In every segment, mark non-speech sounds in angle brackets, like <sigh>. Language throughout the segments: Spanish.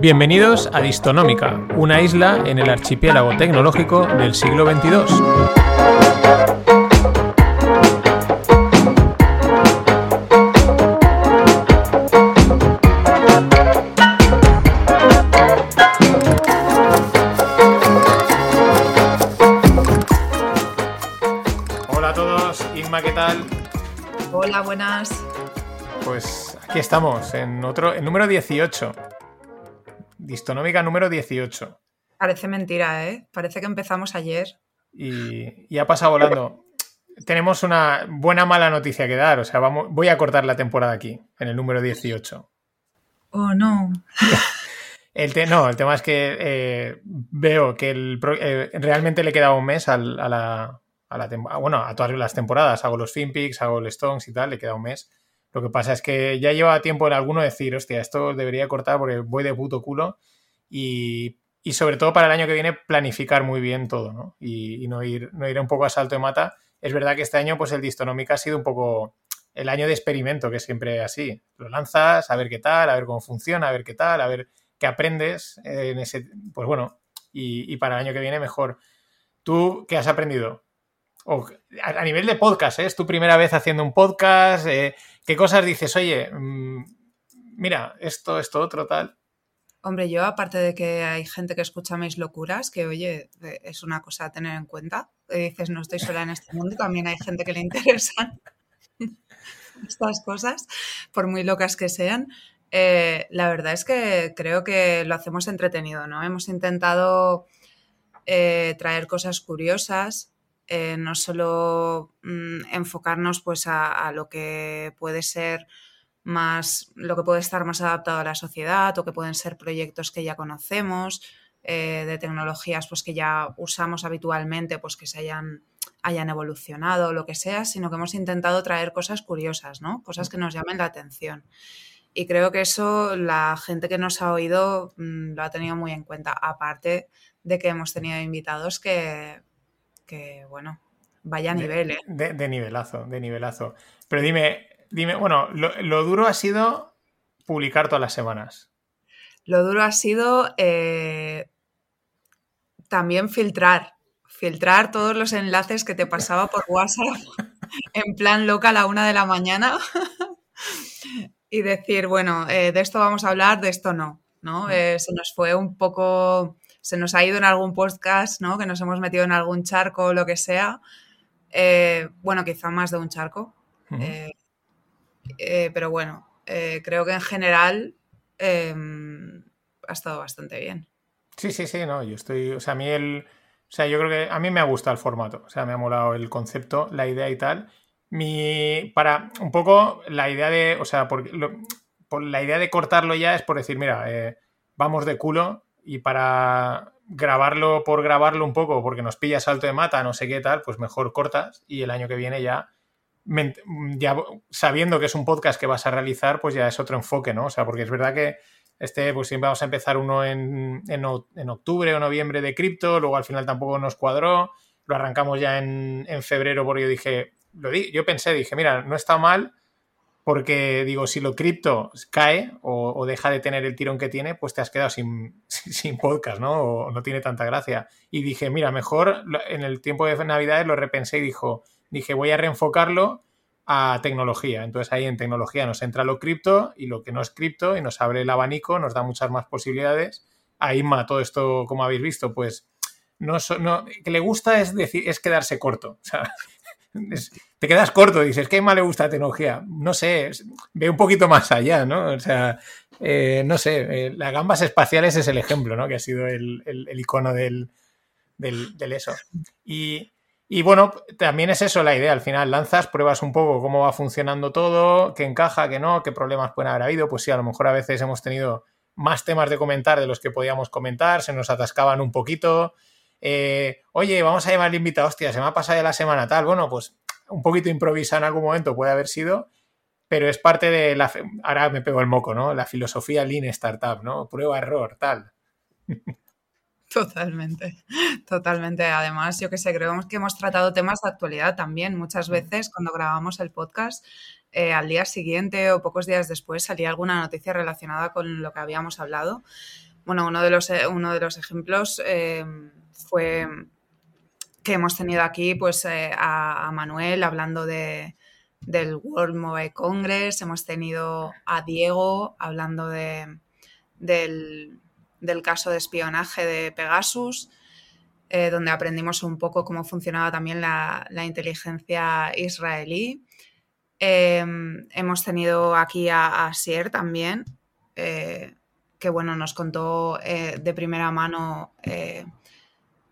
Bienvenidos a Distonómica, una isla en el archipiélago tecnológico del siglo XXII. Hola a todos, Inma, ¿qué tal? Hola, buenas. Pues aquí estamos, en otro, en número 18. Distonómica número 18. Parece mentira, ¿eh? Parece que empezamos ayer. Y, y ha pasado volando. Tenemos una buena mala noticia que dar. O sea, vamos, voy a cortar la temporada aquí, en el número 18. Oh, no. <laughs> El te- no, el tema es que eh, veo que el eh, realmente le queda un mes al- a la, a la tem- bueno, a todas las temporadas. Hago los FinPix, hago el Stones y tal, le queda un mes. Lo que pasa es que ya lleva tiempo en alguno decir, hostia, esto debería cortar porque voy de puto culo. Y, y sobre todo para el año que viene planificar muy bien todo, ¿no? Y, no, ir, no ir un poco a salto de mata. Es verdad que este año, pues el Distonómica ha sido un poco el año de experimento, que es siempre así. Lo lanzas, a ver qué tal, a ver cómo funciona, a ver qué tal, a ver qué aprendes. Pues bueno, y, y para el año que viene mejor. ¿Tú qué has aprendido? O, a, nivel de podcast, ¿eh? ¿es tu primera vez haciendo un podcast? Eh, ¿Qué cosas dices? Oye, mm, mira, esto, esto, otro, tal. Hombre, yo, aparte de que hay gente que escucha mis locuras, que oye, es una cosa a tener en cuenta. Eh, dices, no estoy sola en este mundo, también hay gente que le interesan <laughs> estas cosas, por muy locas que sean. La verdad es que creo que lo hacemos entretenido, ¿no? Hemos intentado traer cosas curiosas, eh, no solo mm, enfocarnos pues a, lo que puede ser más, lo que puede estar más adaptado a la sociedad o que pueden ser proyectos que ya conocemos, eh, de tecnologías pues que ya usamos habitualmente, pues que se hayan, hayan evolucionado o lo que sea, sino que hemos intentado traer cosas curiosas, ¿no? Cosas que nos llamen la atención. Y creo que eso la gente que nos ha oído mm, lo ha tenido muy en cuenta, aparte de que hemos tenido invitados que, que bueno, vaya nivel, ¿eh? De, de nivelazo, de nivelazo. Pero dime, dime, bueno, lo, lo duro ha sido publicar todas las semanas. Lo duro ha sido eh, también filtrar, filtrar todos los enlaces que te pasaba por WhatsApp <laughs> en plan loca a la una de la mañana <laughs> y decir, bueno, eh, de esto vamos a hablar, de esto no, ¿no? Eh, se nos fue un poco, se nos ha ido en algún podcast, ¿no? Que nos hemos metido en algún charco o lo que sea. Eh, bueno, quizá más de un charco. Eh, eh, pero bueno, creo que en general eh, ha estado bastante bien. Sí, sí, sí, no, yo estoy, o sea, a mí el, o sea, yo creo que a mí me ha gustado el formato, o sea, me ha molado el concepto, la idea y tal. Mi, para un poco la idea de, o sea, lo- por la idea de cortarlo ya es por decir, mira, eh, vamos de culo y para grabarlo por grabarlo un poco, porque nos pilla salto de mata, no sé qué tal, pues mejor cortas y el año que viene ya, ya sabiendo que es un podcast que vas a realizar, pues ya es otro enfoque, ¿no? O sea, porque es verdad que este, pues siempre vamos a empezar uno en, en, en octubre o noviembre de cripto, luego al final tampoco nos cuadró, lo arrancamos ya en, en febrero porque yo dije, lo di, yo pensé, dije, mira, no está mal porque digo, si lo cripto cae o, deja de tener el tirón que tiene, pues te has quedado sin, <laughs> podcast, ¿no? O no tiene tanta gracia. Y dije, mira, mejor en el tiempo de Navidades lo repensé y dijo, dije, voy a reenfocarlo a tecnología. Entonces ahí en tecnología nos entra lo cripto y lo que no es cripto y nos abre el abanico, nos da muchas más posibilidades. A Inma todo esto, como habéis visto, pues no, no que le gusta es decir es quedarse corto. <laughs> O sea, es- te quedas corto, dices, ¿qué más le gusta la tecnología? No sé, ve un poquito más allá, ¿no? O sea, eh, no sé, eh, las gambas espaciales es el ejemplo, ¿no? Que ha sido el, el- icono del, del, eso. Y, Y bueno, también es eso la idea. Al final lanzas, pruebas un poco cómo va funcionando todo, qué encaja, qué no, qué problemas pueden haber habido. Pues sí, a lo mejor a veces hemos tenido más temas de comentar de los que podíamos comentar, se nos atascaban un poquito. Eh, oye, vamos a llamar al invitado, hostia, se me ha pasado la semana tal. Bueno, pues un poquito improvisa en algún momento puede haber sido, pero es parte de la. Ahora me pego el moco, ¿no? La filosofía Lean Startup, ¿no? Prueba, error, tal. <laughs> Totalmente, totalmente. Además, yo que sé, creo que hemos tratado temas de actualidad también. Muchas veces cuando grabamos el podcast, eh, al día siguiente o pocos días después salía alguna noticia relacionada con lo que habíamos hablado. Bueno, uno de los, eh, uno de los ejemplos eh, fue que hemos tenido aquí pues, a, Manuel hablando de, del World Mobile Congress, hemos tenido a Diego hablando de, del del caso de espionaje de Pegasus, eh, donde aprendimos un poco cómo funcionaba también la, inteligencia israelí. Em, hemos tenido aquí a, a Sier también, eh, que bueno, nos contó eh, de primera mano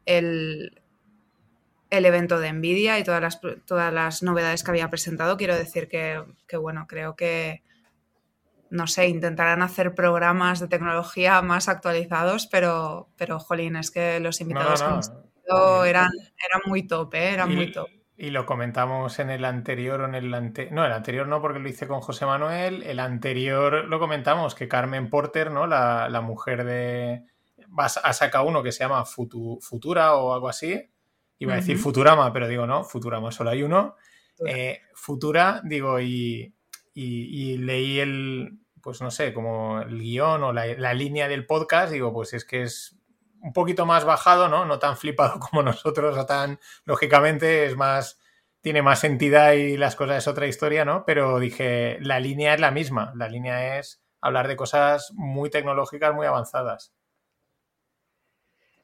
el, el, evento de Nvidia y todas las, todas las novedades que había presentado. Quiero decir que, que bueno, creo que no sé, intentarán hacer programas de tecnología más actualizados, pero, pero jolín, es que los invitados eran, eran muy top, ¿eh? eran muy top. Y lo comentamos en el anterior o en el anterior. No, el anterior no, porque lo hice con José Manuel. El anterior lo comentamos, que Carmen Porter, ¿no? La, mujer de. Ha sacado uno que se llama Futura o algo así. Iba a decir Futurama, pero digo no, Futurama solo hay uno. Eh, Futura, digo, y, y, leí el, pues no sé, como el guion o la, línea del podcast, digo, pues es que es un poquito más bajado, ¿no? No tan flipado <laughs> como nosotros, o tan, lógicamente, es más, tiene más entidad y las cosas es otra historia, ¿no? Pero dije, la línea es la misma, la línea es hablar de cosas muy tecnológicas, muy avanzadas.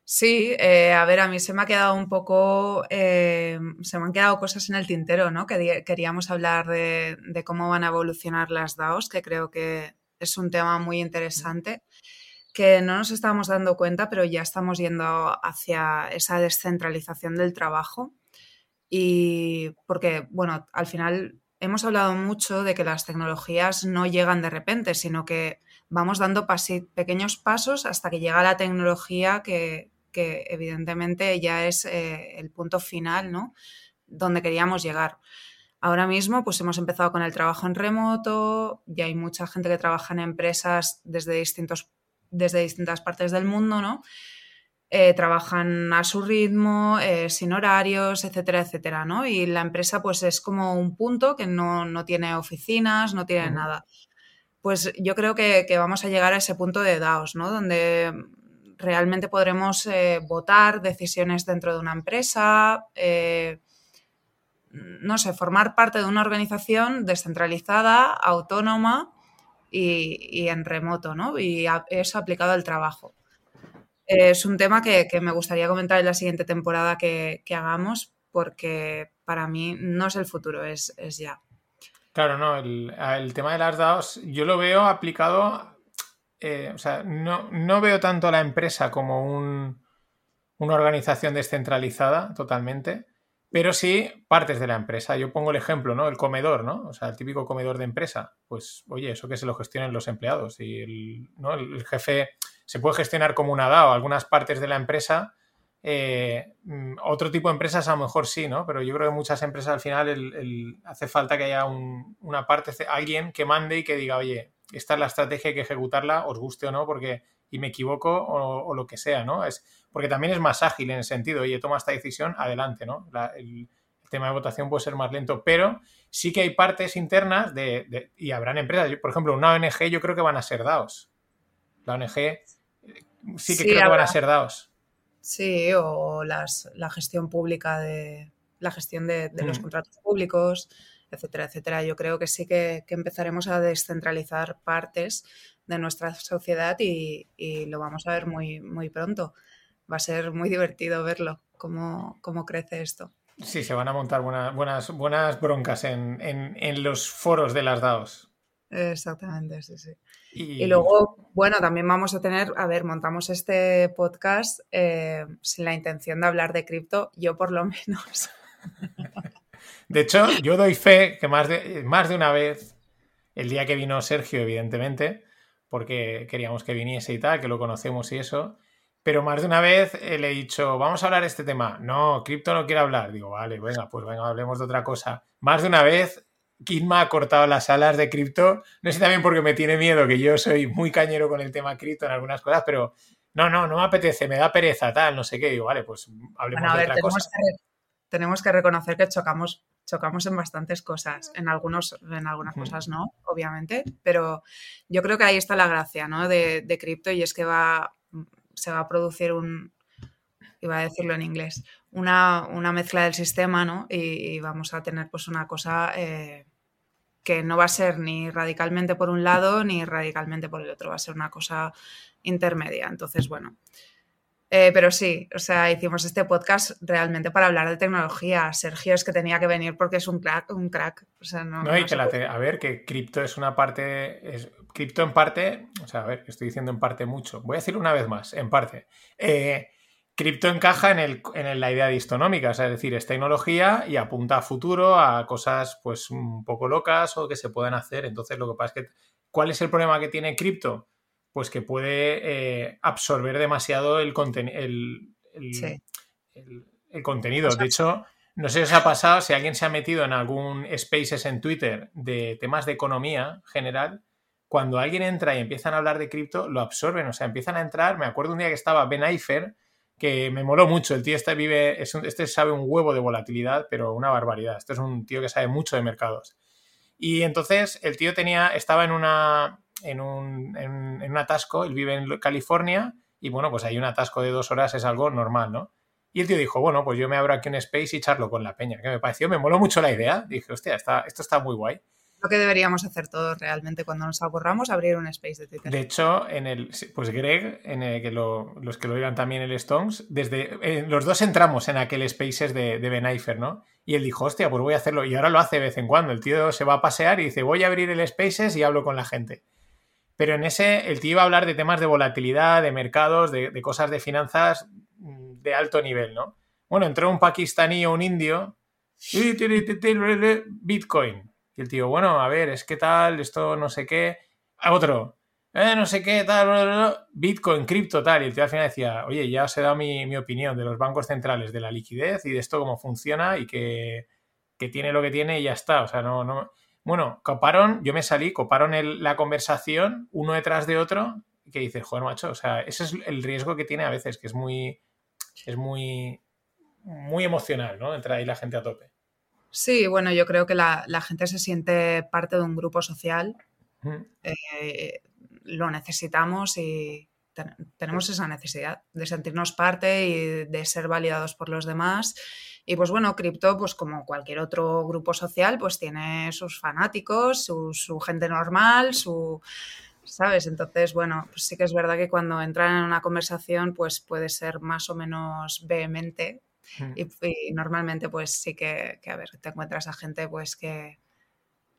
Sí, eh, a ver, a mí se me ha quedado un poco, eh, se me han quedado cosas en el tintero, ¿no? Que queríamos hablar de, cómo van a evolucionar las DAOs, que creo que es un tema muy interesante, que no nos estábamos dando cuenta, pero ya estamos yendo hacia esa descentralización del trabajo. Y porque, bueno, al final hemos hablado mucho de que las tecnologías no llegan de repente, sino que vamos dando pequeños pasos hasta que llega la tecnología que, que evidentemente ya es eh, el punto final, ¿no? Donde queríamos llegar. Ahora mismo, pues hemos empezado con el trabajo en remoto, ya hay mucha gente que trabaja en empresas desde, distintos, desde distintas partes del mundo, ¿no? Eh, trabajan a su ritmo, eh, sin horarios, etcétera, etcétera, ¿no? Y la empresa, pues es como un punto que no, tiene oficinas, no tiene nada. Pues yo creo que, que, vamos a llegar a ese punto de DAOs, ¿no? Donde realmente podremos eh, votar decisiones dentro de una empresa, eh, no sé, formar parte de una organización descentralizada, autónoma y, en remoto, ¿no? Y eso aplicado al trabajo. Es un tema que, me gustaría comentar en la siguiente temporada que, hagamos porque para mí no es el futuro, es, ya. Claro, no, el, el, tema de las DAOs yo lo veo aplicado eh, o sea, no, veo tanto a la empresa como una organización descentralizada totalmente, pero sí partes de la empresa. Yo pongo el ejemplo, ¿no? El comedor, ¿no? O sea, el típico comedor de empresa. Pues, oye, eso que se lo gestionen los empleados y el, ¿no? el jefe se puede gestionar como una DAO. Algunas partes de la empresa, eh, mm, otro tipo de empresas a lo mejor sí, ¿no? Pero yo creo que muchas empresas al final hace falta que haya una parte, alguien que mande y que diga, oye, esta es la estrategia, hay que ejecutarla, os guste o no, porque y me equivoco o, lo que sea, ¿no? Es, porque también es más ágil en el sentido, oye, toma esta decisión, adelante, ¿no? el, tema de votación puede ser más lento, pero sí que hay partes internas de, y habrán empresas, por ejemplo, una ONG yo creo que van a ser DAOs. La ONG eh, sí que creo que van a ser DAOs. Sí, o las, la gestión pública de la gestión de, los mm. contratos públicos, etcétera, etcétera. Yo creo que sí que, empezaremos a descentralizar partes de nuestra sociedad y, lo vamos a ver muy, muy pronto. Va a ser muy divertido verlo, cómo, cómo crece esto. Sí, se van a montar buenas, buenas broncas en, los foros de las DAOs. Exactamente, sí, sí. Y... luego, bueno, también vamos a tener, a ver, montamos este podcast eh, sin la intención de hablar de cripto, yo por lo <laughs> menos. De hecho, yo doy fe que más de, más de una vez, el día que vino Sergio, evidentemente, porque queríamos que viniese y tal, que lo conocemos y eso, pero más de una vez eh, le he dicho, vamos a hablar de este tema. No, cripto no quiere hablar. Digo, vale, venga, pues venga, hablemos de otra cosa. Más de una vez, Kinma ha cortado las alas de cripto. No sé también porque me tiene miedo, que yo soy muy cañero con el tema cripto en algunas cosas, pero no, no, no me apetece, me da pereza, tal, no sé qué. Digo, vale, pues hablemos de otra cosa tenemos que reconocer que chocamos, chocamos en bastantes cosas, en, algunos, en algunas cosas no, obviamente, pero yo creo que ahí está la gracia ¿no? de, cripto y es que va, se va a producir un, iba a decirlo en inglés, una, mezcla del sistema ¿no? y, vamos a tener pues una cosa eh, que no va a ser ni radicalmente por un lado ni radicalmente por el otro, va a ser una cosa intermedia. Entonces, bueno, eh, pero sí, o sea, hicimos este podcast realmente para hablar de tecnología. Sergio es que tenía que venir porque es un crack, un crack. O sea, no, no, y que la a ver, que cripto es una parte, es, cripto en parte, o sea, a ver, estoy diciendo en parte mucho. Voy a decirlo una vez más, en parte. Eh, cripto encaja en, el, en la idea distonómica, o sea, es decir, es tecnología y apunta a futuro, a cosas pues un poco locas o que se puedan hacer. Entonces, lo que pasa es que, ¿cuál es el problema que tiene cripto? Pues que puede eh, absorber demasiado el, el, el, contenido. de hecho, no sé si os ha pasado, si alguien se ha metido en algún spaces en Twitter de temas de economía general, cuando alguien entra y empiezan a hablar de cripto, lo absorben, o sea, empiezan a entrar. Me acuerdo un día que estaba Ben Eifer, que me moló mucho. El tío este vive, este sabe un huevo de volatilidad, pero una barbaridad. Este es un tío que sabe mucho de mercados. Y entonces el tío tenía, estaba en una, en un, en, un atasco, él vive en California y bueno, pues hay un atasco de dos horas es algo normal, ¿no? Y el tío dijo, bueno, pues yo me abro aquí un space y charlo con la peña, que me pareció, me moló mucho la idea. Dije, hostia, está, esto está muy guay. Lo que deberíamos hacer todos realmente cuando nos aburramos, abrir un space de Twitter. De hecho, en el, pues Greg, en el que los que lo oigan también el Stones, desde eh, los dos entramos en aquel spaces de, de Ben Eifer, ¿no? Y él dijo, hostia, pues voy a hacerlo. Y ahora lo hace de vez en cuando. El tío se va a pasear y dice, voy a abrir el spaces y hablo con la gente. Pero en ese, el tío iba a hablar de temas de volatilidad, de mercados, de, cosas de finanzas mm, de alto nivel, ¿no? Bueno, entró un pakistaní o un indio, Bitcoin. Y el tío, bueno, a ver, es que tal, esto no sé qué. A otro, eh, no sé qué, tal, Bitcoin, cripto, tal. Y el tío al final decía, oye, ya os he dado mi, mi, opinión de los bancos centrales, de la liquidez y de esto cómo funciona y que, que tiene lo que tiene y ya está. O sea, no, no. Bueno, coparon, yo me salí, coparon la conversación uno detrás de otro, que dices, joder, macho, o sea, ese es el riesgo que tiene a veces, que es muy, es muy, muy emocional, ¿no? Entrar ahí la gente a tope. Sí, bueno, yo creo que la, gente se siente parte de un grupo social, eh, lo necesitamos y tenemos esa necesidad de sentirnos parte y de ser validados por los demás y pues bueno, cripto, pues como cualquier otro grupo social, pues tiene sus fanáticos, su, gente normal, su... ¿Sabes? Entonces, bueno, pues sí que es verdad que cuando entran en una conversación, pues puede ser más o menos vehemente. Y, normalmente, pues sí que, a ver, te encuentras a gente, pues que,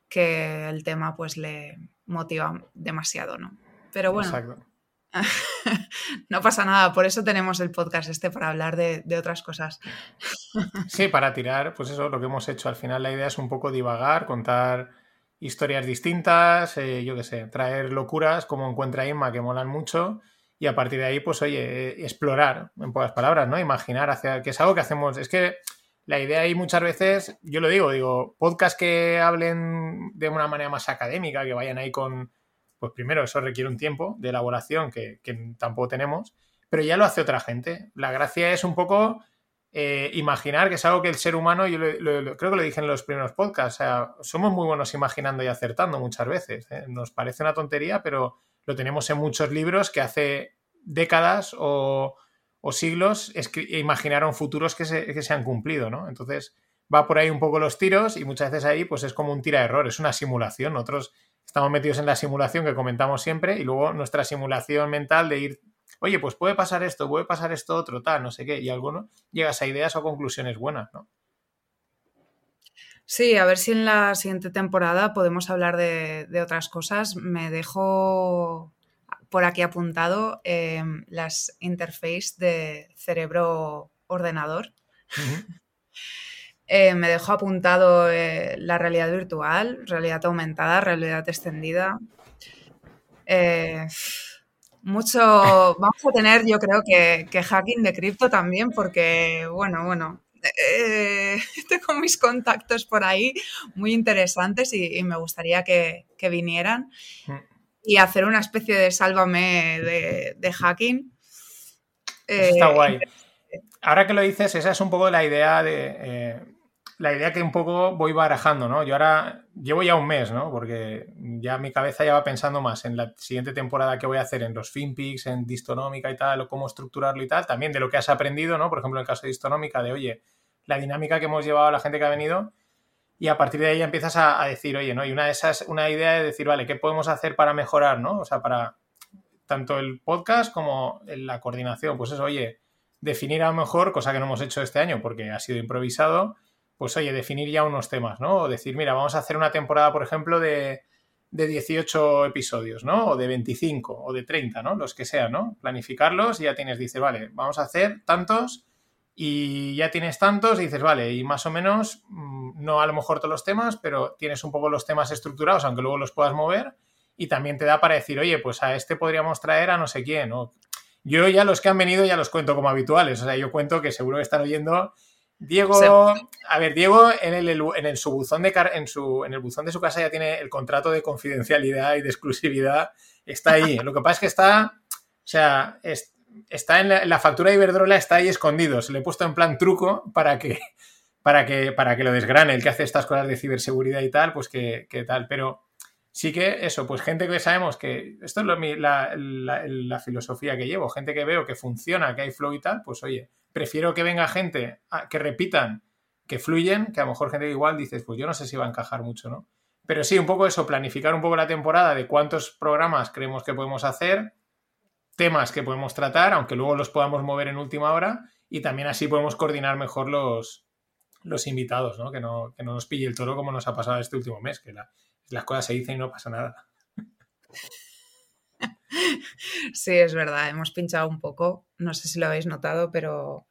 que el tema, pues le motiva demasiado, ¿no? Pero bueno. Exacto. <laughs> no pasa nada, por eso tenemos el podcast este, para hablar de, otras cosas. sí, <laughs> para tirar, pues eso, lo que hemos hecho. Al final la idea es un poco divagar, contar historias distintas, eh, yo qué sé, traer locuras como encuentra Inma que molan mucho y a partir de ahí, pues oye, eh, explorar, en pocas palabras, ¿no? Imaginar hacia, que es algo que hacemos, es que la idea ahí muchas veces, yo lo digo, digo, podcast que hablen de una manera más académica, que vayan ahí con pues primero eso requiere un tiempo de elaboración que, tampoco tenemos, pero ya lo hace otra gente. La gracia es un poco eh, imaginar que es algo que el ser humano, yo creo que lo dije en los primeros podcasts, o sea, somos muy buenos imaginando y acertando muchas veces. ¿eh? Nos parece una tontería, pero lo tenemos en muchos libros que hace décadas o, siglos imaginaron futuros que se, que se han cumplido, ¿no? Entonces va por ahí un poco los tiros y muchas veces ahí pues es como un tira error, es una simulación. Nosotros estamos metidos en la simulación que comentamos siempre y luego nuestra simulación mental de ir, oye, pues puede pasar esto, puede pasar esto otro, tal, no sé qué, y alguno llegas a ideas o conclusiones buenas, ¿no? Sí, a ver si en la siguiente temporada podemos hablar de, otras cosas. Me dejo por aquí apuntado em, las interfaces de cerebro-ordenador. <laughs> Eh, me dejó apuntado eh, la realidad virtual, realidad aumentada, realidad extendida. Mucho, vamos a tener yo creo que, que hacking de cripto también porque, bueno, bueno, eh, <laughs> tengo mis contactos por ahí muy interesantes y, y me gustaría que, que vinieran Mm. y hacer una especie de sálvame de, de hacking. Eso está Eh, guay. Ahora que lo dices, esa es un poco la idea de. eh, la idea que un poco voy barajando, ¿no? Yo ahora llevo ya un mes, ¿no? Porque ya mi cabeza ya va pensando más en la siguiente temporada que voy a hacer en los FinPix, en Distonómica y tal, o cómo estructurarlo y tal. También de lo que has aprendido, ¿no? Por ejemplo, en el caso de Distonómica, de oye, la dinámica que hemos llevado a la gente que ha venido. Y a partir de ahí ya empiezas a, a decir, oye, ¿no? Y una de esas, una idea de decir, vale, ¿qué podemos hacer para mejorar, ¿no? O sea, para tanto el podcast como la coordinación. Pues eso, oye, definir a lo mejor, cosa que no hemos hecho este año porque ha sido improvisado, pues oye, definir ya unos temas, ¿no? O decir, mira, vamos a hacer una temporada, por ejemplo, de, de 18 episodios, ¿no? O de 25 o de 30, ¿no? Los que sean, ¿no? Planificarlos y ya tienes, dices, vale, vamos a hacer tantos y ya tienes tantos dices, vale, y más o menos, mm, no a lo mejor todos los temas, pero tienes un poco los temas estructurados, aunque luego los puedas mover y también te da para decir, oye, pues a este podríamos traer a no sé quién, ¿no? Yo ya los que han venido ya los cuento como habituales, o sea, yo cuento que seguro que están oyendo Diego, a ver, Diego en el, en el su buzón de car- en su en el buzón de su casa ya tiene el contrato de confidencialidad y de exclusividad, está ahí. Lo que pasa es que está, o sea, es- está en la, la factura de Iberdrola está ahí escondido, se le he puesto en plan truco para que para que para que lo desgrane el que hace estas cosas de ciberseguridad y tal, pues que, que tal, pero sí que eso, pues gente que sabemos que esto es lo la, la- la filosofía que llevo, gente que veo que funciona, que hay flow y tal, pues oye, prefiero que venga gente que repitan, que fluyen, que a lo mejor gente igual dices, pues yo no sé si va a encajar mucho, ¿no? Pero sí, un poco eso, planificar un poco la temporada de cuántos programas creemos que podemos hacer, temas que podemos tratar, aunque luego los podamos mover en última hora, y también así podemos coordinar mejor los, los invitados, ¿no? Que, ¿no? que no nos pille el toro como nos ha pasado este último mes, que la- las cosas se dicen y no pasa nada. <laughs> Sí, es verdad, hemos pinchado un poco, no sé si lo habéis notado, pero,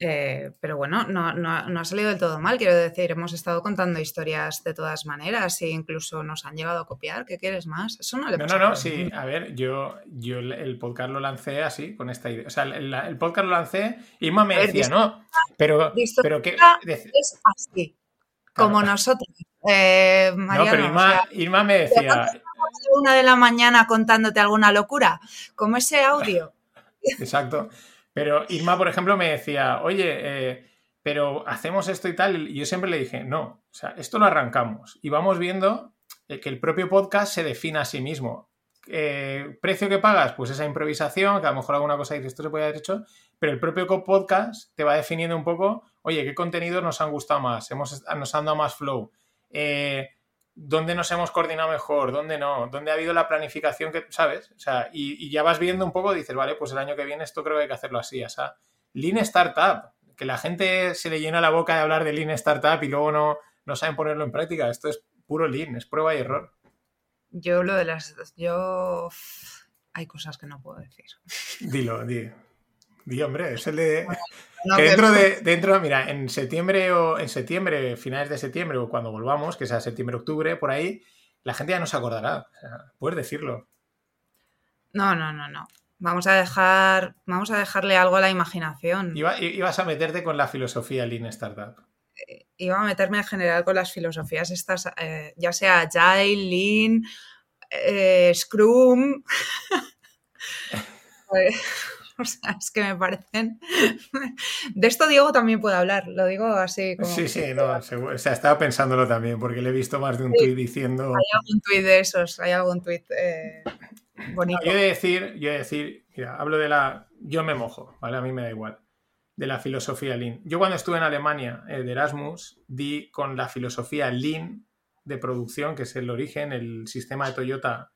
eh, pero bueno, no, no- no ha salido del todo mal, quiero decir, hemos estado contando historias de todas maneras e incluso nos han llegado a copiar, ¿qué quieres más? Eso no le No, no, no, sí, a ver, yo, yo el- podcast lo lancé así, con esta idea. O sea, el, el podcast lo lancé, Irma me A ver, decía, no, pero, pero que... Es así, como nosotros. Eh, No, pero o Irma, sea, Irma me decía, una de la mañana contándote alguna locura, como ese audio. <laughs> Exacto. Pero Irma, por ejemplo, me decía, oye, eh, pero hacemos esto y tal. Y yo siempre le dije, no, o sea, esto lo arrancamos y vamos viendo eh, que el propio podcast se define a sí mismo. Eh, ¿Precio que pagas? Pues esa improvisación, que a lo mejor alguna cosa dices, esto se puede haber hecho, pero el propio podcast te va definiendo un poco, oye, ¿qué contenidos nos han gustado más? Hemos, nos han dado más flow. Eh, ¿Dónde nos hemos coordinado mejor? ¿Dónde no? ¿Dónde ha habido la planificación que, sabes? O sea, y, y ya vas viendo un poco, dices, vale, pues el año que viene esto creo que hay que hacerlo así, o sea, Lean Startup, que la gente se le llena la boca de hablar de Lean Startup y luego no, no saben ponerlo en práctica. Esto es puro Lean, es prueba y error. Yo lo de las... Yo... Hay cosas que no puedo decir. Dilo, di. Di, hombre, es el <laughs> de... No, que que- dentro de, dentro, mira, en septiembre o en septiembre, finales de septiembre o cuando volvamos, que sea septiembre-octubre, por ahí, la gente ya no se acordará. O sea, puedes decirlo. No, no, no, no. Vamos a dejar, vamos a dejarle algo a la imaginación. Iba- ibas a meterte con la filosofía Lean Startup. Iba a meterme en general con las filosofías estas, eh, ya sea Agile, Lean, eh, Scrum. <laughs> <laughs> <laughs> O sea, es que me parecen. <laughs> De esto Diego también puede hablar, lo digo así como. Sí, sí, no, seguro. O sea, estaba pensándolo también, porque le he visto más de un tuit diciendo. Hay algún tuit de esos, hay algún tuit eh, bonito. Yo he de decir, yo he de decir, mira, hablo de la. Yo me mojo, ¿vale? A mí me da igual. De la filosofía Lean. Yo cuando estuve en Alemania eh, de Erasmus, di con la filosofía Lean de producción, que es el origen, el sistema de Toyota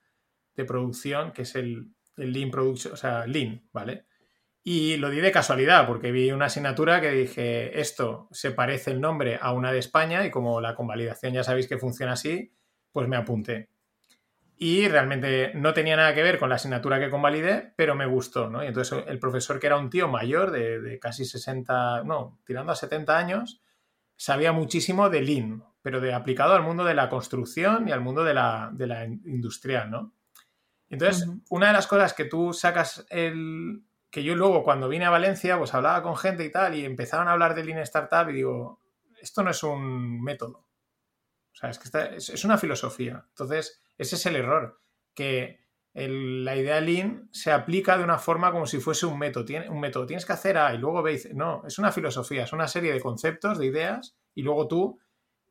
de producción, que es el, el Lean Production, o sea, Lean, ¿vale? Y lo di de casualidad, porque vi una asignatura que dije, esto se parece el nombre a una de España, y como la convalidación ya sabéis que funciona así, pues me apunté. Y realmente no tenía nada que ver con la asignatura que convalidé, pero me gustó, ¿no? Y entonces el profesor, que era un tío mayor, de, de casi 60, no, tirando a 70 años, sabía muchísimo de Lean, pero de aplicado al mundo de la construcción y al mundo de la, de la industrial, ¿no? Entonces, una de las cosas que tú sacas el, que yo luego cuando vine a Valencia, pues hablaba con gente y tal, y empezaron a hablar de Lean Startup y digo, esto no es un método. O sea, es que es, una filosofía. Entonces, ese es el error, que la idea Lean se aplica de una forma como si fuese un método. Un método. Tienes que hacer A y luego B. No, es una filosofía, es una serie de conceptos, de ideas, y luego tú,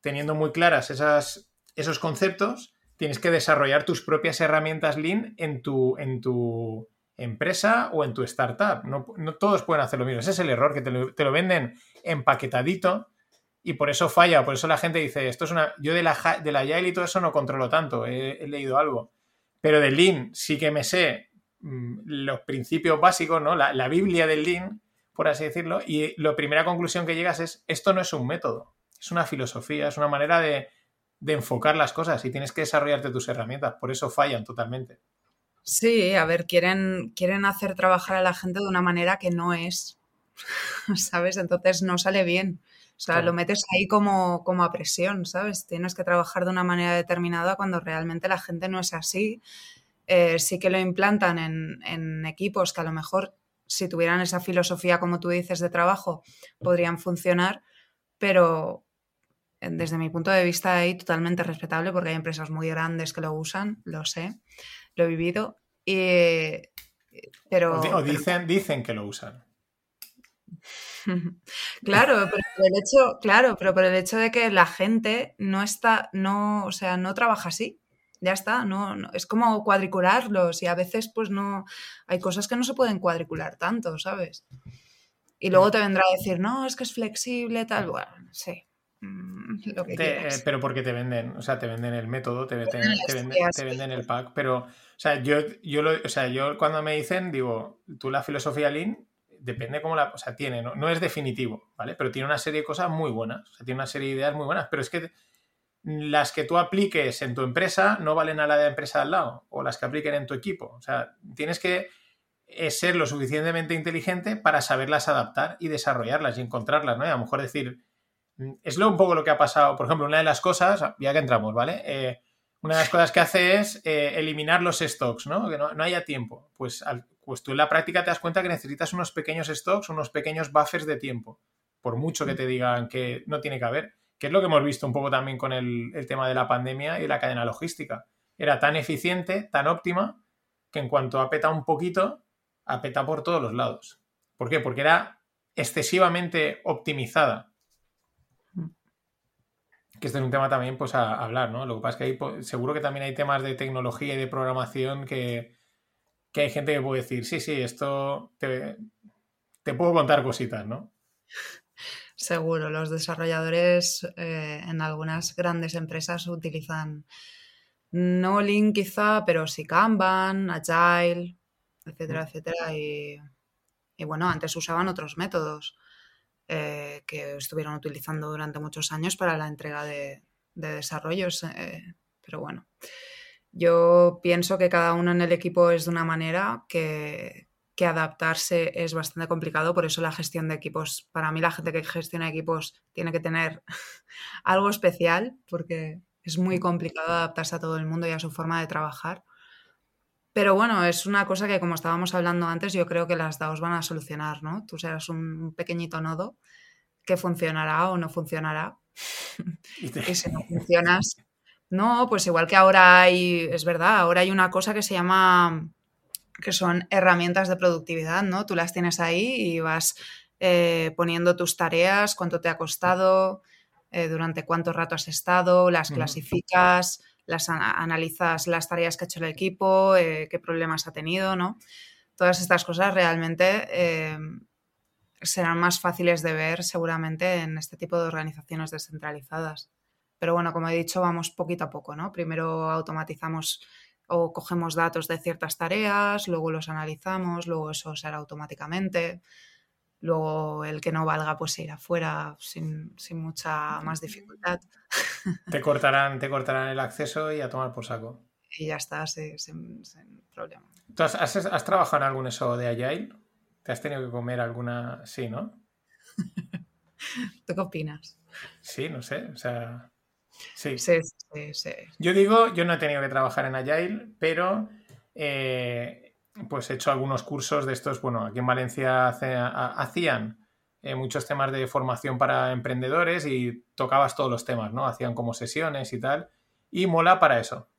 teniendo muy claras esas, esos conceptos, tienes que desarrollar tus propias herramientas Lean en tu, en tu empresa o en tu startup. No, todos pueden hacer lo mismo. Ese es el error, que te lo, venden empaquetadito y por eso falla. Por eso la gente dice, esto es una... Yo de la, de la y todo eso no controlo tanto, he, leído algo. Pero del Lean sí que me sé mm, los principios básicos, ¿no? La, la Biblia del Lean, por así decirlo. Y la primera conclusión que llegas es, esto no es un método, es una filosofía, es una manera de, de enfocar las cosas y tienes que desarrollarte tus herramientas. Por eso fallan totalmente. Sí, a ver, quieren, quieren hacer trabajar a la gente de una manera que no es, <laughs> ¿sabes? Entonces no sale bien. O sea, lo metes ahí como, como a presión, ¿sabes? Tienes que trabajar de una manera determinada cuando realmente la gente no es así. Eh, sí que lo implantan en, en equipos que a lo mejor si tuvieran esa filosofía, como tú dices, de trabajo, podrían funcionar, pero desde mi punto de vista ahí totalmente respetable porque hay empresas muy grandes que lo usan, lo sé lo he vivido. pero, o, dicen, dicen que lo usan. <laughs> claro, pero por el hecho, claro, pero por el hecho de que la gente no está, no, o sea, no trabaja así. Ya está, no, es como cuadricularlos y a veces pues no, hay cosas que no se pueden cuadricular tanto, ¿sabes? Y luego te vendrá a decir, no, es que es flexible, tal, bueno, sí. Mm, eh, pero porque te venden, o sea, te venden el método, te, venden, te, venden, el pack, pero, o sea, yo, yo, o sea, yo cuando me dicen, digo, tú la filosofía Lean, depende cómo la, o sea, tiene, ¿no? no es definitivo, ¿vale? Pero tiene una serie de cosas muy buenas, o sea, tiene una serie de ideas muy buenas, pero es que las que tú apliques en tu empresa no valen a la de la empresa al lado, o las que apliquen en tu equipo, o sea, tienes que eh, ser lo suficientemente inteligente para saberlas adaptar y desarrollarlas y encontrarlas, ¿no? Y a lo mejor decir, es lo un poco lo que ha pasado. Por ejemplo, una de las cosas, ya que entramos, ¿vale? Eh, una de las cosas que hace es eh, eliminar los stocks, ¿no? Que no, haya tiempo. Pues, pues tú en la práctica te das cuenta que necesitas unos pequeños stocks, unos pequeños buffers de tiempo. Por mucho que te digan que no tiene que haber. Que es lo que hemos visto un poco también con el, el tema de la pandemia y la cadena logística. Era tan eficiente, tan óptima, que en cuanto apeta un poquito, apeta por todos los lados. ¿Por qué? Porque era excesivamente optimizada que este es un tema también pues a, hablar, ¿no? Lo que pasa es que hay, pues, seguro que también hay temas de tecnología y de programación que, hay gente que puede decir, sí, sí, esto te, puedo contar cositas, ¿no? <laughs> Seguro, los desarrolladores eh, en algunas grandes empresas utilizan no Lean quizá, pero sí Kanban, Agile, etcétera, mm. etcétera. Y, y bueno, antes usaban otros métodos. Eh, que estuvieron utilizando durante muchos años para la entrega de, desarrollos. Eh, pero bueno, yo pienso que cada uno en el equipo es de una manera que, que adaptarse es bastante complicado, por eso la gestión de equipos, para mí la gente que gestiona equipos tiene que tener <laughs> algo especial, porque es muy complicado adaptarse a todo el mundo y a su forma de trabajar. Pero bueno, es una cosa que como estábamos hablando antes, yo creo que las DAOs van a solucionar, ¿no? Tú serás un pequeñito nodo que funcionará o no funcionará. <laughs> y si no funcionas, no, pues igual que ahora hay, es verdad, ahora hay una cosa que se llama, que son herramientas de productividad, ¿no? Tú las tienes ahí y vas eh, poniendo tus tareas, cuánto te ha costado, eh, durante cuánto rato has estado, las clasificas las analizas las tareas que ha hecho el equipo, eh, qué problemas ha tenido, ¿no? Todas estas cosas realmente eh, serán más fáciles de ver seguramente en este tipo de organizaciones descentralizadas. Pero bueno, como he dicho, vamos poquito a poco, ¿no? Primero automatizamos o cogemos datos de ciertas tareas, luego los analizamos, luego eso será automáticamente. Luego el que no valga pues se irá fuera sin, mucha más dificultad. <laughs> Te cortarán, te cortarán el acceso y a tomar por saco. Y ya está, sin, problema. ¿Tú has, trabajado en algún eso de Agile? ¿Te has tenido que comer alguna? Sí, ¿no? <laughs> ¿Tú qué opinas? Sí, no sé, o sea, sí. Sí, sí, sí. Yo digo, yo no he tenido que trabajar en Agile, pero eh, pues he hecho algunos cursos de estos, bueno, aquí en Valencia hace- hacían eh, muchos temas de formación para emprendedores y tocabas todos los temas, ¿no? Hacían como sesiones y tal, y mola para eso.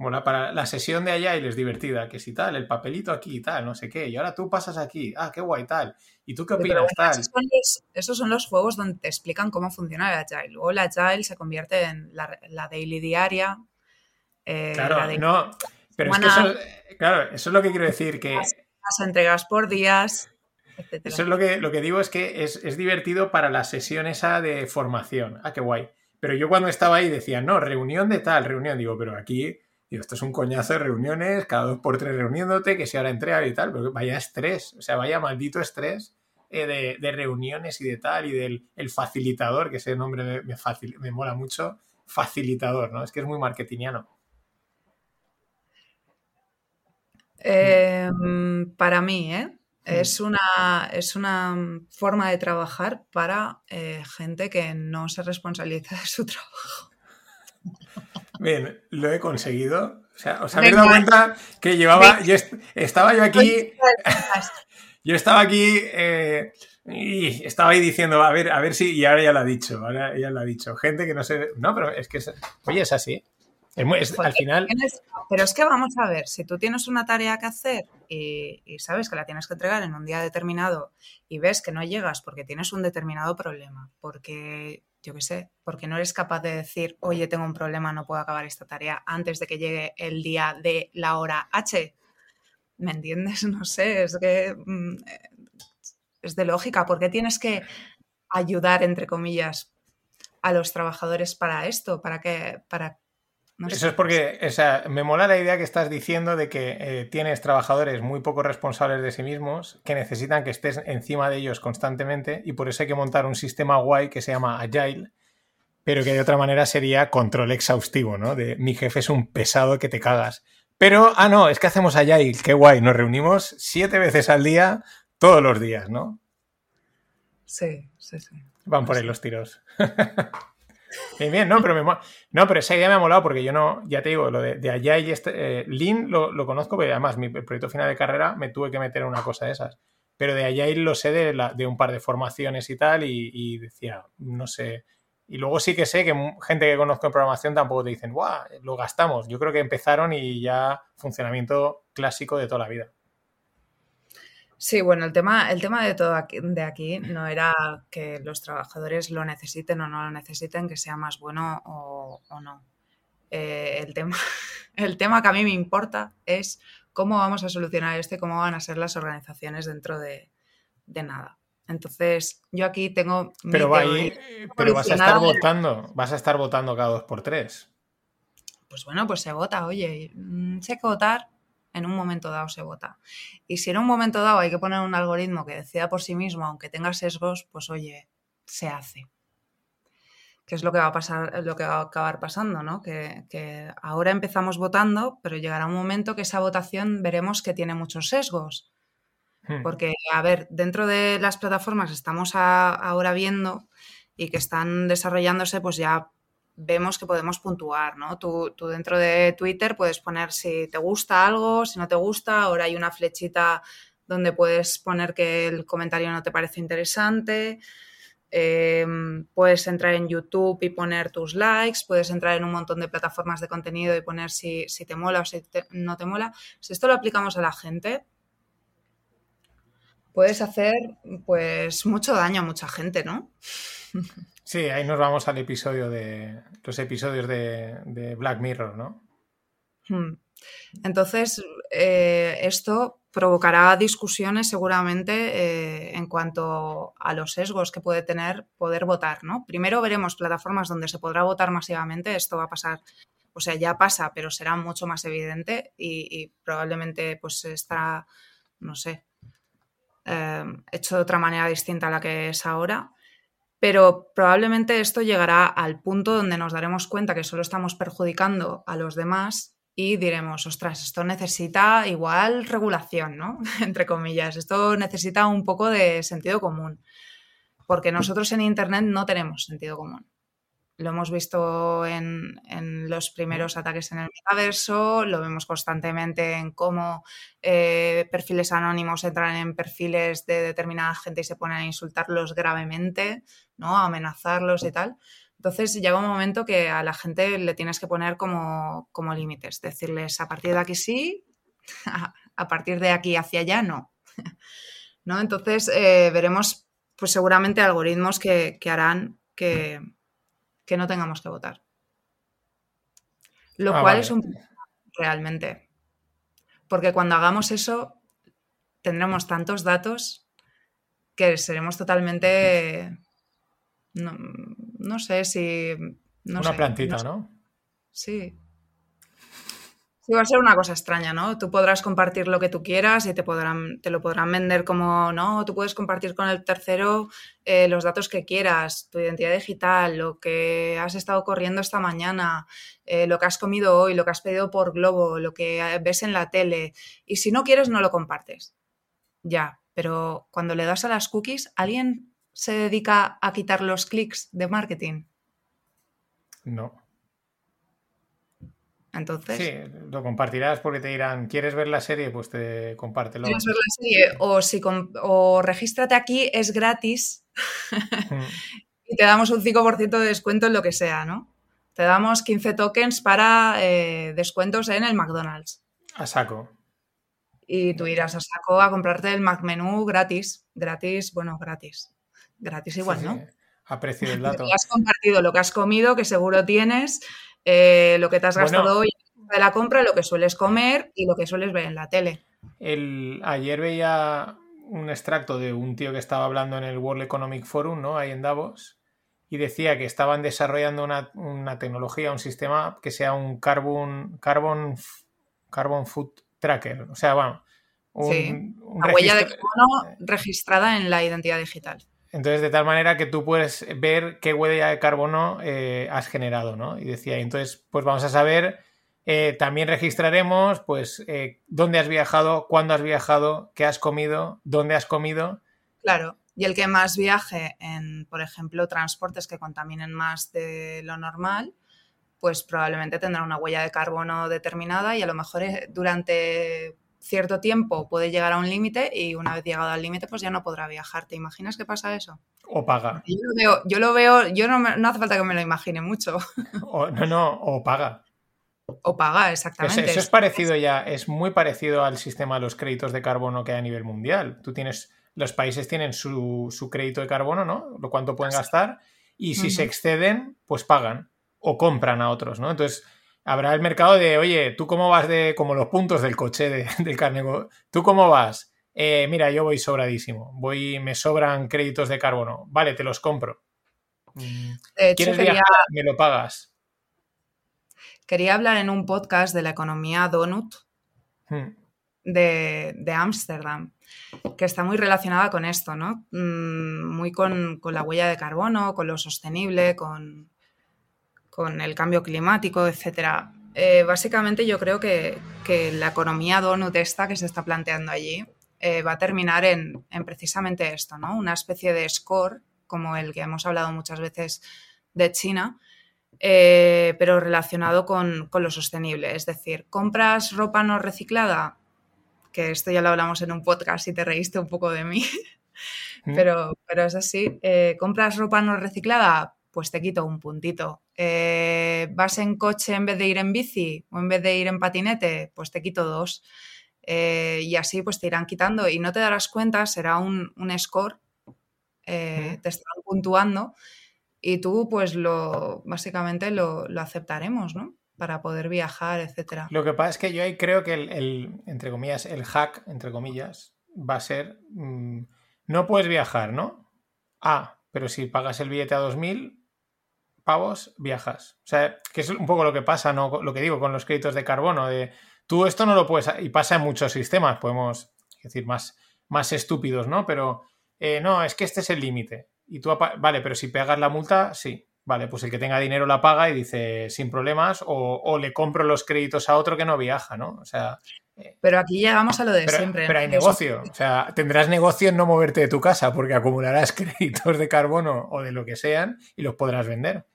Mola para la sesión de Agile es divertida, que si tal, el papelito aquí y tal, no sé qué, y ahora tú pasas aquí, ah, qué guay tal, y tú qué pero opinas bueno, tal. esos, son los, esos son los juegos donde te explican cómo funciona el Agile. Luego el Agile se convierte en la, la daily diaria. eh, la Claro, daily- no, pero es que eso, claro, eso es lo que quiero decir, que las entregas por días, etcétera. Eso es lo que, lo que digo es que es, es divertido para la sesión esa de formación. Ah, qué guay. Pero yo cuando estaba ahí decía, no, reunión de tal, reunión. Digo, pero aquí, digo, esto es un coñazo de reuniones, cada dos por tres reuniéndote, que si ahora entrega y tal, pero vaya estrés, o sea, vaya maldito estrés eh, de, de reuniones y de tal, y del el facilitador, que ese nombre me, me, facil- me mola mucho, facilitador, ¿no? Es que es muy marketingiano. Eh, para mí, ¿eh? Mm. Es una, es una forma de trabajar para eh, gente que no se responsabiliza de su <laughs> trabajo. Bien, lo he conseguido. O sea, os habéis dado cuenta que llevaba. Yo est- estaba yo aquí. <laughs> Yo estaba aquí. eh, y estaba ahí diciendo, a ver, a ver si. Y ahora ya lo ha dicho. Ahora ya lo ha dicho. Gente que no sé. No, pero es que. es- oye, es así. Es muy- es- al final. tienes- Pero es que vamos a ver, si tú tienes una tarea que hacer y, y sabes que la tienes que entregar en un día determinado y ves que no llegas porque tienes un determinado problema, porque, yo qué sé, porque no eres capaz de decir, oye, tengo un problema, no puedo acabar esta tarea antes de que llegue el día de la hora H. ¿Me entiendes? <laughs> No sé, es que mm, es de lógica. ¿Por qué tienes que ayudar, entre comillas, a los trabajadores para esto? ¿Para que Para, no. Eso es porque, o sea, me mola la idea que estás diciendo de que eh, tienes trabajadores muy poco responsables de sí mismos, que necesitan que estés encima de ellos constantemente y por eso hay que montar un sistema guay que se llama Agile, pero que de otra manera sería control exhaustivo, ¿no? De mi jefe es un pesado que te cagas. Pero, ah, no, es que hacemos Agile, qué guay, nos reunimos siete veces al día, todos los días, ¿no? Sí, sí, sí. Van por ahí los tiros. <laughs> Bien, bien, no, pero me no, pero esa idea me ha molado porque yo no, ya te digo, lo de, de allá y este, eh, Lean lo, conozco, porque además mi proyecto final de carrera me tuve que meter en una cosa de esas. Pero de allá lo sé de, de un par de formaciones y tal, y, y decía, no sé. Y luego sí que sé que gente que conozco en programación tampoco te dicen, ¡guau! Lo gastamos. Yo creo que empezaron y ya funcionamiento clásico de toda la vida. Sí, bueno, el tema, el tema de todo aquí, de aquí no era que los trabajadores lo necesiten o no lo necesiten, que sea más bueno o, o no. Eh, el tema, <laughs> el tema que a mí me importa es cómo vamos a solucionar esto y cómo van a ser las organizaciones dentro de, de nada. Entonces, yo aquí tengo Pero, va teoría ahí- pero vas a estar votando, vas a estar votando cada dos por tres. Pues bueno, pues se vota, oye, mm, hay que votar, en un momento dado se vota. Y si en un momento dado hay que poner un algoritmo que decida por sí mismo, aunque tenga sesgos, pues oye, se hace. Que es lo que va a pasar, lo que va a acabar pasando, ¿no? Que, que ahora empezamos votando, pero llegará un momento que esa votación veremos que tiene muchos sesgos. Hmm. Porque, a ver, dentro de las plataformas que estamos a- ahora viendo y que están desarrollándose, pues ya vemos que podemos puntuar, ¿no? Tú, tú dentro de Twitter puedes poner si te gusta algo, si no te gusta, ahora hay una flechita donde puedes poner que el comentario no te parece interesante, eh, puedes entrar en YouTube y poner tus likes, puedes entrar en un montón de plataformas de contenido y poner si, si te mola o si no te mola. Si esto lo aplicamos a la gente, puedes hacer pues mucho daño a mucha gente, ¿no? <laughs> Sí, ahí nos vamos al episodio de los episodios de, Black Mirror, ¿no? Hmm. Entonces, eh, esto provocará discusiones seguramente eh, en cuanto a los sesgos que puede tener poder votar, ¿no? Primero veremos plataformas donde se podrá votar masivamente, esto va a pasar, o sea, ya pasa, pero será mucho más evidente y, y probablemente pues estará, no sé, eh, hecho de otra manera distinta a la que es ahora. Pero probablemente esto llegará al punto donde nos daremos cuenta que solo estamos perjudicando a los demás y diremos, ostras, esto necesita igual regulación, ¿no? <laughs> Entre comillas, esto necesita un poco de sentido común. porque nosotros en Internet no tenemos sentido común. Lo hemos visto en, en los primeros ataques en el metaverso, lo vemos constantemente en cómo eh, perfiles anónimos entran en perfiles de determinada gente y se ponen a insultarlos gravemente, ¿no? A amenazarlos y tal. Entonces llega un momento que a la gente le tienes que poner como, como límites, decirles a partir de aquí sí, <laughs> a, partir de aquí hacia allá no. <laughs> ¿No? Entonces eh, veremos pues seguramente algoritmos que, que harán que, que no tengamos que votar. Lo Ah, cual vale. es un realmente. Porque cuando hagamos eso, tendremos tantos datos que seremos totalmente. No, no sé si. no Una sé, plantita, no sé. ¿no? Sí. Sí, va a ser una cosa extraña, ¿no? Tú podrás compartir lo que tú quieras y te, podrán, te lo podrán vender como, no, tú puedes compartir con el tercero eh, los datos que quieras, tu identidad digital, lo que has estado corriendo esta mañana, eh, lo que has comido hoy, lo que has pedido por Globo, lo que eh, ves en la tele. Y si no quieres, no lo compartes. Ya, pero cuando le das a las cookies, ¿alguien se dedica a quitar los clics de marketing? No. Entonces... Sí, lo compartirás porque te dirán, ¿quieres ver la serie? Pues te compártelo. ¿Quieres ver la serie? O, si o regístrate aquí, es gratis Mm. <laughs> y te damos un 5% de descuento en lo que sea, ¿no? Te damos 15 tokens para eh, descuentos en el McDonald's. A saco. Y tú irás a saco a comprarte el McMenú gratis. Gratis, bueno, gratis. Gratis igual, Sí, ¿no? sí, A precio del <laughs> dato. Porque has compartido lo que has comido, que seguro tienes, eh, lo que te has Bueno. gastado hoy de la compra, lo que sueles comer y lo que sueles ver en la tele. El, ayer veía un extracto de un tío que estaba hablando en el World Economic Forum, ¿no? Ahí en Davos, y decía que estaban desarrollando una, una tecnología, un sistema que sea un carbon, carbon, carbon food tracker. O sea, bueno, un, Sí, un La huella de carbono registrada en la identidad digital. Entonces, de tal manera que tú puedes ver qué huella de carbono eh, has generado, ¿no? Y decía, entonces, pues vamos a saber, eh, también registraremos, pues, eh, dónde has viajado, cuándo has viajado, qué has comido, dónde has comido. Claro. Y el que más viaje en, por ejemplo, transportes que contaminen más de lo normal, pues probablemente tendrá una huella de carbono determinada y a lo mejor durante cierto tiempo puede llegar a un límite y una vez llegado al límite pues ya no podrá viajar. ¿Te imaginas que pasa eso? O paga. Yo lo veo, yo, lo veo, yo no, me- no hace falta que me lo imagine mucho. <laughs> O, no, no, o paga. O paga, exactamente. eso es parecido ya, es muy parecido al sistema de los créditos de carbono que hay a nivel mundial. Tú tienes, los países tienen su, su crédito de carbono, ¿no? Lo cuánto pueden gastar, y si se exceden, pues pagan o compran a otros, ¿no? Entonces, habrá el mercado de, oye, ¿tú cómo vas de, como los puntos del coche de- <laughs> del carnego? ¿Tú cómo vas? "Eh, mira, yo voy sobradísimo, voy, me sobran créditos de carbono, vale, te los compro. Mm, De hecho, ¿Quieres quería, viajar? Me lo pagas. quería hablar en un podcast de la economía donut, Mm. de de Ámsterdam, que está muy relacionada con esto, ¿no? Mm, Muy con, con la huella de carbono, con lo sostenible, con, con el cambio climático, etc. básicamente yo creo que, que la economía donut esta que se está planteando allí eh, va a terminar en, en precisamente esto, ¿no? Una especie de score, como el que hemos hablado muchas veces de China, eh, pero relacionado con, con lo sostenible. Es decir, compras ropa no reciclada, que esto ya lo hablamos en un podcast y te reíste un poco de mí, Mm. pero, pero es así. Eh, ¿Compras ropa no reciclada? Pues te quito un puntito. Eh, ¿Vas en coche en vez de ir en bici o en vez de ir en patinete? Pues te quito dos. Eh, y así pues te irán quitando y no te darás cuenta, será un, un score, eh, te estarán puntuando y tú pues lo básicamente lo, lo aceptaremos, ¿no? Para poder viajar, etcétera. Lo que pasa es que yo ahí creo que el, el, entre comillas, el hack, entre comillas, va a ser, mm, no puedes viajar, ¿no? Ah, pero si pagas el billete a 2.000 pavos, viajas. O sea, que es un poco lo que pasa, ¿no? Lo que digo con los créditos de carbono, de tú esto no lo puedes, y pasa en muchos sistemas, podemos decir, más, más estúpidos, ¿no? Pero, eh, no, es que este es el límite. Y tú, vale, pero si pagas la multa, sí. Vale, pues el que tenga dinero la paga y dice sin problemas, o, o le compro los créditos a otro que no viaja, ¿no? O sea, Pero aquí llegamos a lo de Pero, siempre. pero hay negocio. O sea, tendrás negocio en no moverte de tu casa porque acumularás <laughs> créditos de carbono o de lo que sean y los podrás vender.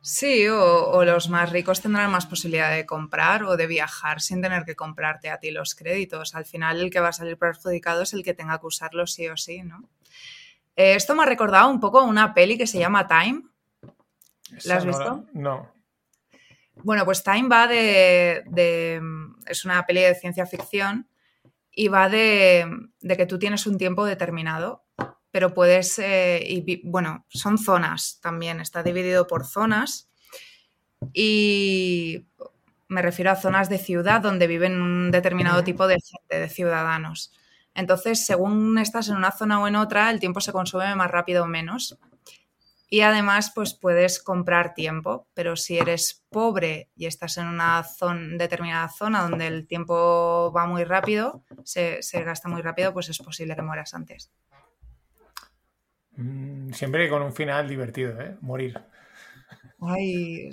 Sí, o, o los más ricos tendrán más posibilidad de comprar o de viajar sin tener que comprarte a ti los créditos. Al final el que va a salir perjudicado es el que tenga que usarlos sí o sí, ¿no? Eh, esto me ha recordado un poco a una peli que se llama Time. ¿La has visto? No. Bueno, pues Time va de, de- Es una peli de ciencia ficción y va de, de que tú tienes un tiempo determinado, pero puedes. eh, y bueno, son zonas también, está dividido por zonas. Y me refiero a zonas de ciudad donde viven un determinado tipo de gente, de ciudadanos. Entonces, según estás en una zona o en otra, el tiempo se consume más rápido o menos. Y además, pues puedes comprar tiempo, pero si eres pobre y estás en una zona, determinada zona donde el tiempo va muy rápido, se, se gasta muy rápido, pues es posible que mueras antes. Mm, Siempre con un final divertido, ¿eh? Morir. Ay,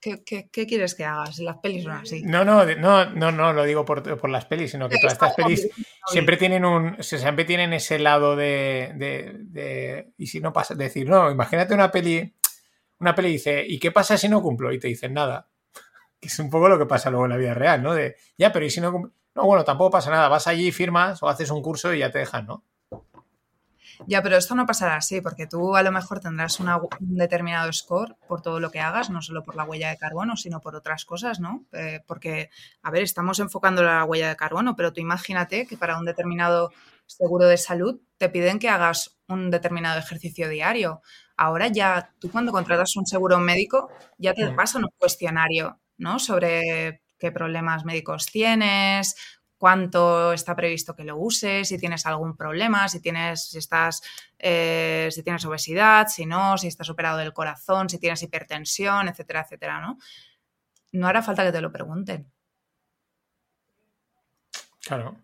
¿qué, qué- qué quieres que hagas? Las pelis son así. No, no, no, no, no lo digo por, por las pelis, sino que todas estas pelis siempre tienen un. Siempre tienen ese lado de. de- de- y si no pasa. de decir, no, imagínate una peli. Una peli dice, ¿y qué pasa si no cumplo? Y te dicen nada. <laughs> Que es un poco lo que pasa luego en la vida real, ¿no? De, ya, pero ¿y si no cumplo? No, bueno, tampoco pasa nada. Vas allí, firmas o haces un curso y ya te dejan, ¿no? Ya, pero esto no pasará así, porque tú a lo mejor tendrás una- un determinado score por todo lo que hagas, no solo por la huella de carbono, sino por otras cosas, ¿no? Eh, porque, a ver, estamos enfocando la huella de carbono, pero tú imagínate que para un determinado seguro de salud te piden que hagas un determinado ejercicio diario. Ahora ya, tú cuando contratas un seguro médico, ya te pasan un cuestionario, ¿no? Sobre qué problemas médicos tienes, cuánto está previsto que lo uses, si tienes algún problema, si tienes, si estás, eh, si tienes obesidad, si no, si estás operado del corazón, si tienes hipertensión, etcétera, etcétera, ¿no? No hará falta que te lo pregunten. Claro.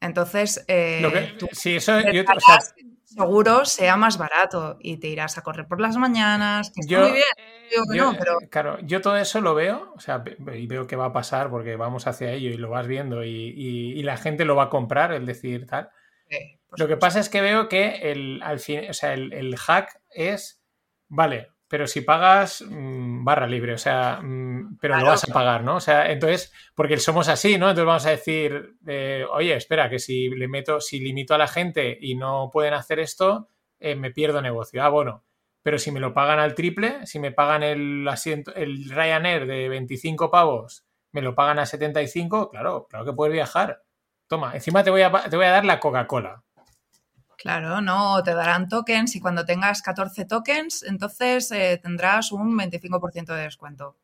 Entonces, eh, Lo que, tú sí, eso. Yo, o sea, seguro sea más barato y te irás a correr por las mañanas, que Yo, muy bien. yo, no, pero- Claro, yo todo eso lo veo, o sea, y veo que va a pasar porque vamos hacia ello y lo vas viendo y, y- y la gente lo va a comprar, el decir tal. eh, Lo que pasa es que veo que el, al fin, o sea, el, el hack es, vale, pero si pagas mm, barra libre, o sea, mm, pero lo vas a pagar, ¿no? O sea, entonces, porque somos así, ¿no? Entonces vamos a decir, eh, oye, espera, que si le meto, si limito a la gente y no pueden hacer esto, eh, me pierdo negocio. Ah, bueno, pero si me lo pagan al triple, si me pagan el asiento, el Ryanair de 25 pavos, me lo pagan a 75, claro, claro que puedes viajar. Toma, encima te voy a, te voy a dar la Coca-Cola. Claro, no, te darán tokens y cuando tengas 14 tokens, entonces eh, tendrás un 25% de descuento.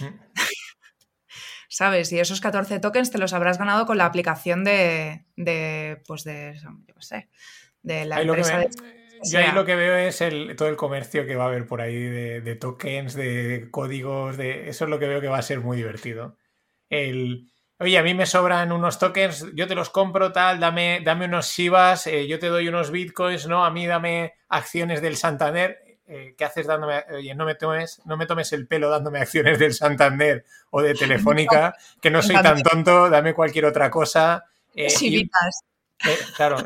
Mm. <laughs> ¿Sabes? Y esos 14 tokens te los habrás ganado con la aplicación de, de pues de, yo qué sé, de la Ahí empresa de... yo ahí lo que veo es el, todo el comercio que va a haber por ahí de, de tokens, de códigos, de eso es lo que veo que va a ser muy divertido. El, oye, a mí me sobran unos tokens, yo te los compro tal, dame, dame unos Shivas, eh, yo te doy unos bitcoins, no, a mí dame acciones del Santander. Eh, ¿Qué haces dándome? Oye, no me tomes, no me tomes el pelo dándome acciones del Santander o de Telefónica, <laughs> que no soy tan tonto, dame cualquier otra cosa. Eh, y- eh, claro.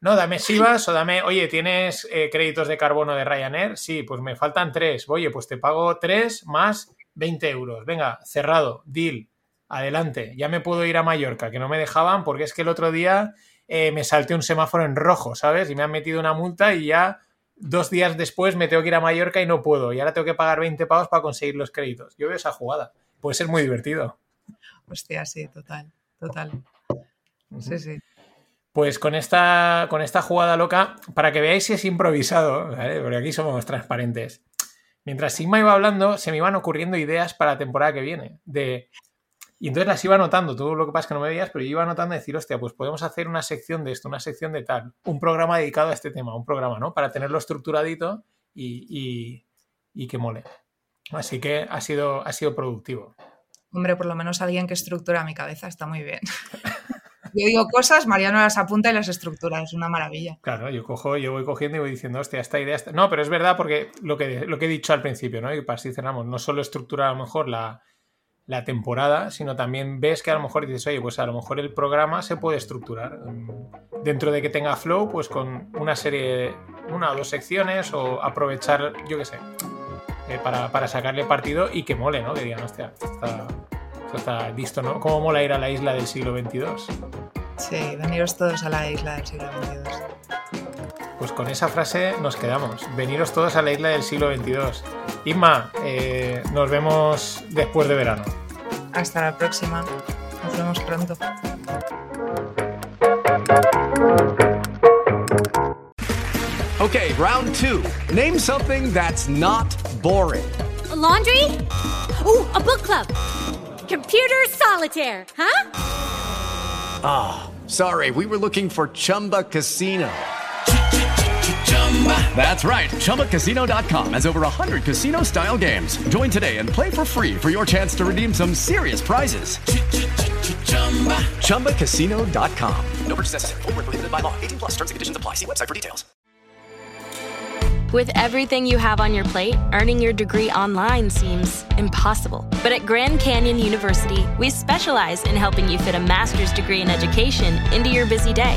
No, dame Sivas o dame, oye, ¿tienes eh, créditos de carbono de Ryanair? Sí, pues me faltan tres. Oye, pues te pago tres más 20 euros. Venga, cerrado, deal, adelante. Ya me puedo ir a Mallorca, que no me dejaban porque es que el otro día eh, me salté un semáforo en rojo, ¿sabes? Y me han metido una multa y ya dos días después me tengo que ir a Mallorca y no puedo. Y ahora tengo que pagar 20 pavos para conseguir los créditos. Yo veo esa jugada. Puede ser muy divertido. Hostia, sí, total, total. Sí, sí. Pues con esta, con esta jugada loca, para que veáis si es improvisado, ¿vale? porque aquí somos transparentes. Mientras Sigma iba hablando, se me iban ocurriendo ideas para la temporada que viene. De... Y entonces las iba anotando, todo lo que pasa es que no me veías, pero yo iba anotando y decir, hostia, pues podemos hacer una sección de esto, una sección de tal, un programa dedicado a este tema, un programa, ¿no? Para tenerlo estructuradito y, y, y que mole. Así que ha sido, ha sido productivo. Hombre, por lo menos alguien que estructura mi cabeza está muy bien. <laughs> Yo digo cosas, Mariano las apunta y las estructura, es una maravilla. Claro, yo cojo, yo voy cogiendo y voy diciendo, hostia, esta idea está... No, pero es verdad porque lo que, lo que he dicho al principio, ¿no? Y para así cerramos, no solo estructurar a lo mejor la, la temporada, sino también ves que a lo mejor dices, oye, pues a lo mejor el programa se puede estructurar mm, dentro de que tenga flow, pues con una serie, una o dos secciones o aprovechar, yo qué sé, eh, para, para sacarle partido y que mole, ¿no? Que digan, hostia, esto está, esto está listo, ¿no? ¿Cómo mola ir a la isla del siglo XXII? Sí, veniros todos a la isla del siglo XXII. Pues con esa frase nos quedamos. Veniros todos a la isla del siglo XXII. Inma, eh, nos vemos después de verano. Hasta la próxima. Nos vemos pronto. Okay, round two. Name something that's not boring. A laundry? Ooh, a book club. Computer solitaire, huh? Ah, oh, sorry, we were looking for Chumba Casino. That's right. ChumbaCasino.com has over 100 casino style games. Join today and play for free for your chance to redeem some serious prizes. ChumbaCasino.com. No purchase necessary. Full prohibited by law. 18 plus terms and conditions apply. See website for details. With everything you have on your plate, earning your degree online seems impossible. But at Grand Canyon University, we specialize in helping you fit a master's degree in education into your busy day.